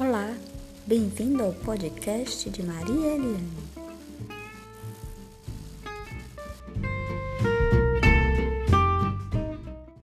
Olá, bem-vindo ao podcast de Maria Eliane.